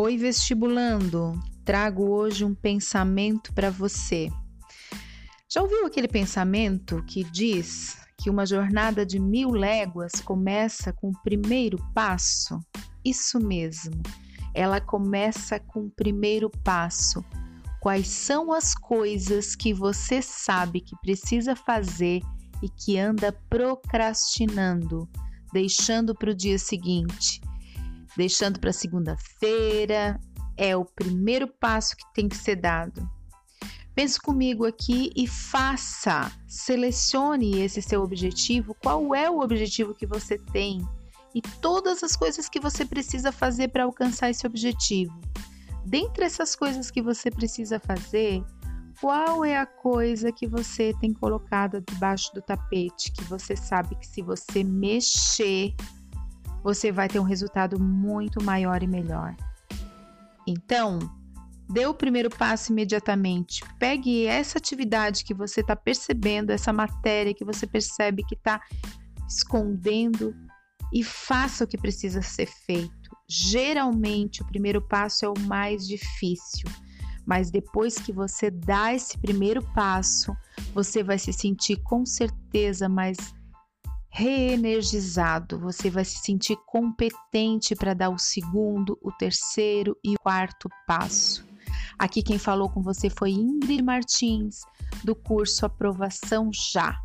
Oi, vestibulando! Trago hoje um pensamento para você. Já ouviu aquele pensamento que diz que uma jornada de mil léguas começa com o primeiro passo? Isso mesmo, ela começa com o primeiro passo. Quais são as coisas que você sabe que precisa fazer e que anda procrastinando, deixando para o dia seguinte? Deixando para segunda-feira, é o primeiro passo que tem que ser dado. Pense comigo aqui e faça, selecione esse seu objetivo, qual é o objetivo que você tem e todas as coisas que você precisa fazer para alcançar esse objetivo. Dentre essas coisas que você precisa fazer, qual é a coisa que você tem colocado debaixo do tapete que você sabe que se você mexer, você vai ter um resultado muito maior e melhor. Então, dê o primeiro passo imediatamente. Pegue essa atividade que você está percebendo, essa matéria que você percebe que está escondendo e faça o que precisa ser feito. Geralmente, o primeiro passo é o mais difícil, mas depois que você dá esse primeiro passo, você vai se sentir com certeza mais reenergizado, você vai se sentir competente para dar o segundo, o terceiro e o quarto passo. Aqui quem falou com você foi Ingrid Martins, do curso Aprovação Já.